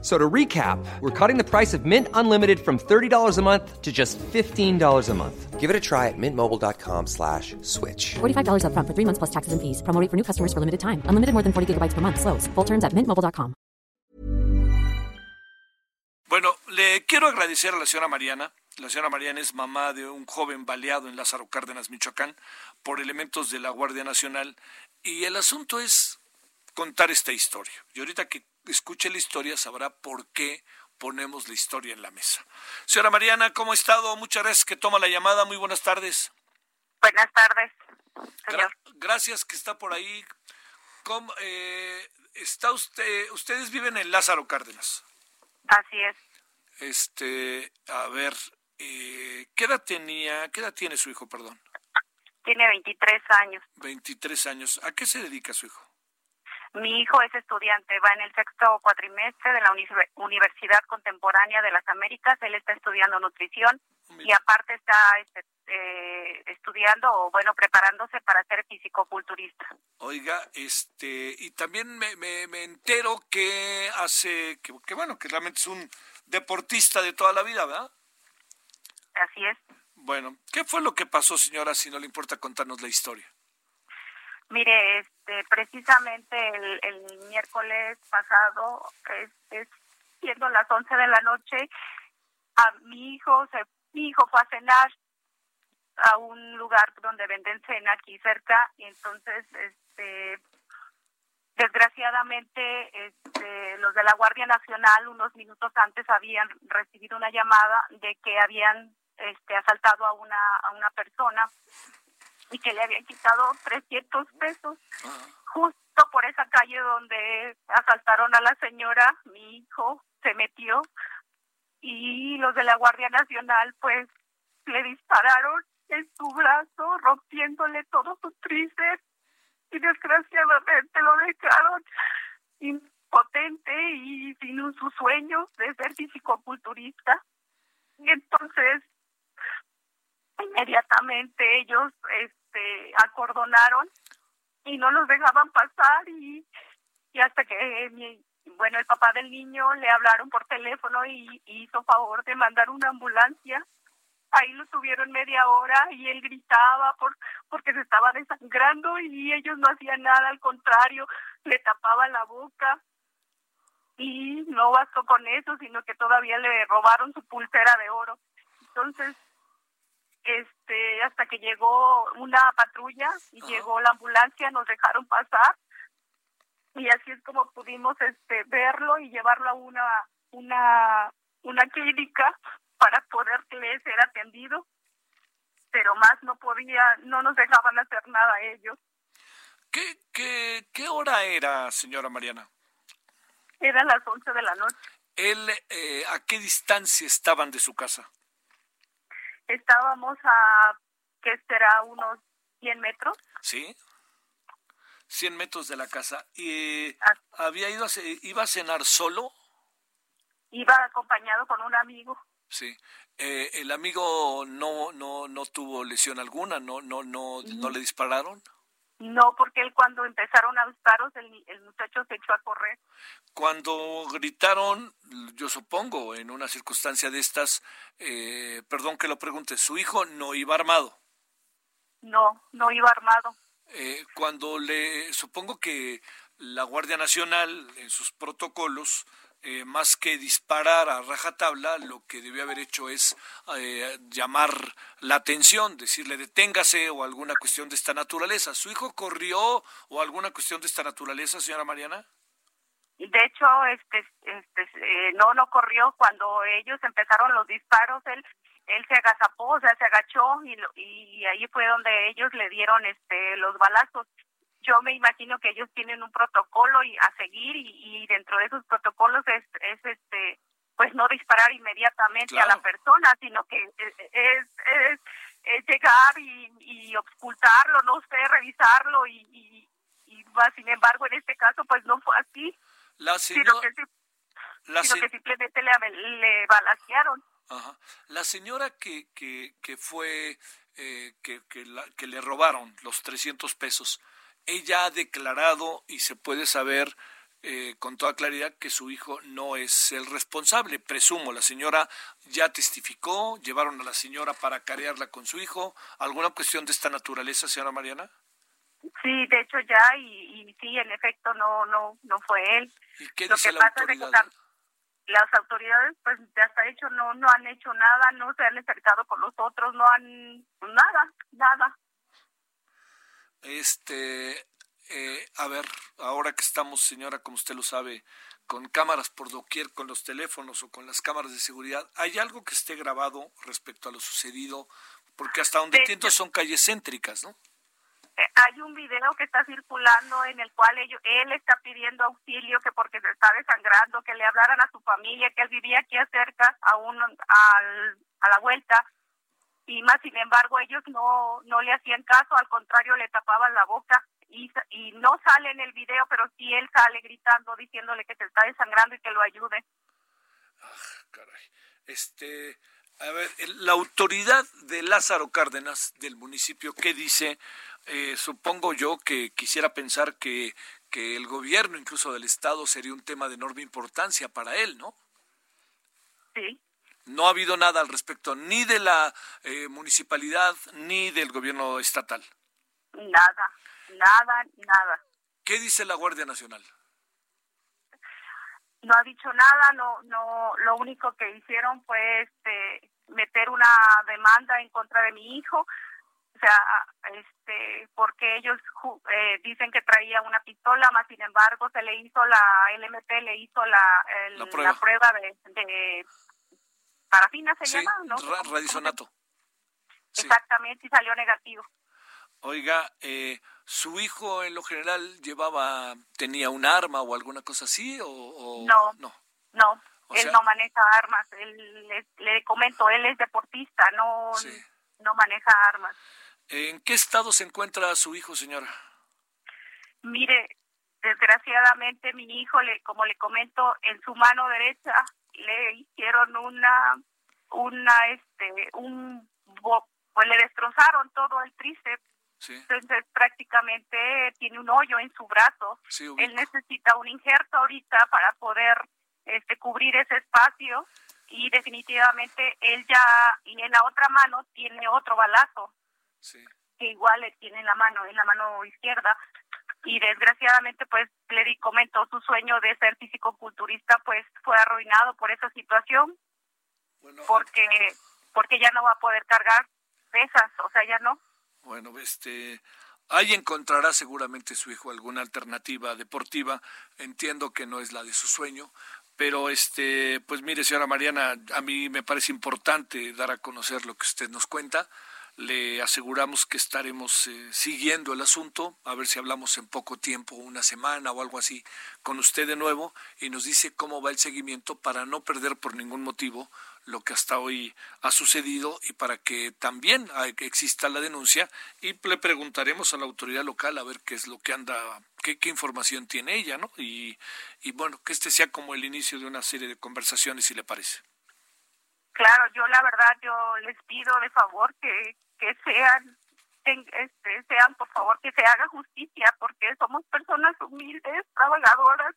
So to recap, we're cutting the price of Mint Unlimited from $30 a month to just $15 a month. Give it a try at mintmobile.com slash switch. $45 upfront for three months plus taxes and fees. Promo rate for new customers for limited time. Unlimited more than 40 gigabytes per month. Slows. Full terms at mintmobile.com. Bueno, le quiero agradecer a la señora Mariana. La señora Mariana es mamá de un joven baleado en Lázaro Cárdenas, Michoacán, por elementos de la Guardia Nacional. Y el asunto es contar esta historia. Y ahorita que escuche la historia sabrá por qué ponemos la historia en la mesa. Señora Mariana, ¿cómo ha estado? Muchas gracias que toma la llamada. Muy buenas tardes. Buenas tardes, señor. Gra- gracias que está por ahí. ¿Cómo, eh, está usted, ustedes viven en Lázaro Cárdenas. Así es. Este, a ver, eh, ¿qué edad tenía, qué edad tiene su hijo, perdón? Tiene 23 años. 23 años. ¿A qué se dedica su hijo? Mi hijo es estudiante, va en el sexto cuatrimestre de la Uni- Universidad Contemporánea de las Américas. Él está estudiando nutrición y aparte está este, eh, estudiando o, bueno, preparándose para ser fisicoculturista. Oiga, este, y también me, me, me entero que hace, que, que bueno, que realmente es un deportista de toda la vida, ¿verdad? Así es. Bueno, ¿qué fue lo que pasó, señora, si no le importa contarnos la historia? Mire, este, precisamente el, el miércoles pasado, este, siendo las 11 de la noche, a mi hijo, se, mi hijo fue a cenar a un lugar donde venden cena aquí cerca y entonces, este, desgraciadamente, este, los de la Guardia Nacional unos minutos antes habían recibido una llamada de que habían este, asaltado a una a una persona y que le habían quitado 300 pesos. Justo por esa calle donde asaltaron a la señora, mi hijo se metió y los de la Guardia Nacional pues le dispararon en su brazo, rompiéndole todo su tríceps y desgraciadamente lo dejaron impotente y sin sus sueños de ser fisicoculturista. Entonces inmediatamente ellos este acordonaron y no los dejaban pasar y, y hasta que mi bueno el papá del niño le hablaron por teléfono y, y hizo favor de mandar una ambulancia. Ahí lo tuvieron media hora y él gritaba por porque se estaba desangrando y ellos no hacían nada al contrario le tapaban la boca. Y no bastó con eso sino que todavía le robaron su pulsera de oro. Entonces este hasta que llegó una patrulla y llegó la ambulancia nos dejaron pasar. Y así es como pudimos este verlo y llevarlo a una una una clínica para poderle ser atendido. Pero más no podía no nos dejaban hacer nada ellos. ¿Qué, qué, qué hora era, señora Mariana? eran las 11 de la noche. ¿Él, eh, ¿A qué distancia estaban de su casa? Estábamos a que será unos 100 metros ¿Sí? 100 metros de la casa. ¿Y Ah. había ido a, iba a cenar solo? iba acompañado con un amigo Sí. Eh, ¿El amigo no, no, no tuvo lesión alguna? ¿No, no, no, no le dispararon? No porque él cuando empezaron a disparos el, el muchacho se echó a correr Cuando gritaron, yo supongo, en una circunstancia de estas, eh, perdón que lo pregunte, su hijo no iba armado. no no iba armado Eh, cuando le, supongo que la Guardia Nacional, en sus protocolos, eh, más que disparar a rajatabla, lo que debió haber hecho es eh, llamar la atención, decirle deténgase o alguna cuestión de esta naturaleza. ¿Su hijo corrió o alguna cuestión de esta naturaleza, señora Mariana? de hecho este este eh, no no corrió cuando ellos empezaron los disparos él él se agazapó o sea se agachó y y ahí fue donde ellos le dieron este los balazos yo me imagino que ellos tienen un protocolo y a seguir y, y dentro de esos protocolos es, es este pues no disparar inmediatamente a la persona sino que es, es, es- es llegar y, y ocultarlo no sé revisarlo y, y, y más sin embargo en este caso pues no fue así La sino señora, que, sí- la sino que simplemente le, le. Ajá. La señora que, que, que fue, eh, que, que, la- que le robaron los 300 pesos, ella ha declarado y se puede saber eh, con toda claridad que su hijo no es el responsable. Presumo, la señora ya testificó, llevaron a la señora para carearla con su hijo. ¿Alguna cuestión de esta naturaleza, señora Mariana? Sí, de hecho ya, y, y sí, en efecto, no no no fue él. ¿Y qué Lo dice que la pasa es de que autoridad? las autoridades, pues, de hasta hecho no no han hecho nada, no se han acercado con los otros, no han nada, nada. Este, eh, a ver, ahora que estamos, señora, como usted lo sabe, con cámaras por doquier, con los teléfonos o con las cámaras de seguridad, ¿hay algo que esté grabado respecto a lo sucedido? Porque hasta donde De entiendo son calles céntricas, ¿no? Eh, hay un video que está circulando en el cual ellos, él está pidiendo auxilio que porque se está desangrando, que le hablaran a su familia, que él vivía aquí cerca, a, un, al, a la vuelta, y más sin embargo ellos no, no le hacían caso, al contrario le tapaban la boca. Y, no sale en el video, pero sí él sale gritando, diciéndole que se está desangrando y que lo ayude. Caray. Este, a ver, la autoridad de Lázaro Cárdenas del municipio, ¿qué dice? Eh, supongo yo que quisiera pensar que, que el gobierno, incluso del Estado, sería un tema de enorme importancia para él, ¿no? Sí. No ha habido nada al respecto, ni de la eh, municipalidad, ni del gobierno estatal. Nada, nada, nada. ¿Qué dice la Guardia Nacional? no ha dicho nada, no, no, lo único que hicieron fue este meter una demanda en contra de mi hijo, o sea, este, porque ellos eh, dicen que traía una pistola, más sin embargo se le hizo la LMP, le hizo la, el- La la prueba. prueba, de, de parafina se Sí, llama, ¿no? ra- ¿Cómo- cómo radisonato. Sí. Exactamente, y salió negativo. Oiga, eh, ¿su hijo en lo general llevaba, tenía un arma o alguna cosa así? O, o- No. no. No, O él sea- no maneja armas, él, le, le comento, él es deportista, no, Sí. no maneja armas. ¿En qué estado se encuentra su hijo, señora? Mire, desgraciadamente mi hijo, le, como le comento, en su mano derecha le hicieron una, una, este, un, bo- pues le destrozaron todo el tríceps, Sí, entonces prácticamente tiene un hoyo en su brazo. sí, Él necesita un injerto ahorita para poder, este, cubrir ese espacio y definitivamente él ya, y en la otra mano tiene otro balazo sí. que igual le tiene en la mano, en la mano izquierda. Y desgraciadamente, pues, le di comento, su sueño de ser físico-culturista, pues, fue arruinado por esa situación, Bueno, porque porque ya no va a poder cargar pesas, o sea, ya no. Bueno, este, ahí encontrará seguramente su hijo alguna alternativa deportiva. Entiendo que no es la de su sueño, pero este, pues mire, señora Mariana, a mí me parece importante dar a conocer lo que usted nos cuenta. Le aseguramos que estaremos eh, siguiendo el asunto, a ver si hablamos en poco tiempo, una semana o algo así, con usted de nuevo y nos dice cómo va el seguimiento para no perder por ningún motivo lo que hasta hoy ha sucedido y para que también exista la denuncia y le preguntaremos a la autoridad local a ver qué es lo que anda, qué, qué información tiene ella, ¿no? Y, y bueno, que este sea como el inicio de una serie de conversaciones, si le parece. Claro, yo la verdad, yo les pido de favor que, que sean, este, sean, por favor, que se haga justicia, porque somos personas humildes, trabajadoras,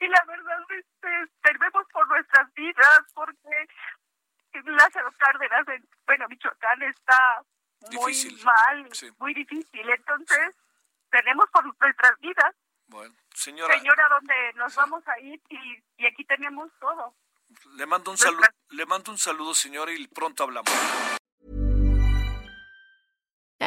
y la verdad, este, tememos por nuestras vidas, porque Lázaro Cárdenas, en, bueno, Michoacán está muy Difícil, mal, sí. muy difícil, entonces tenemos por nuestras vidas, Bueno, señora, señora, donde nos Sí. vamos a ir y, y aquí tenemos todo. le mando un saludo, le mando un saludo, señora, y pronto hablamos.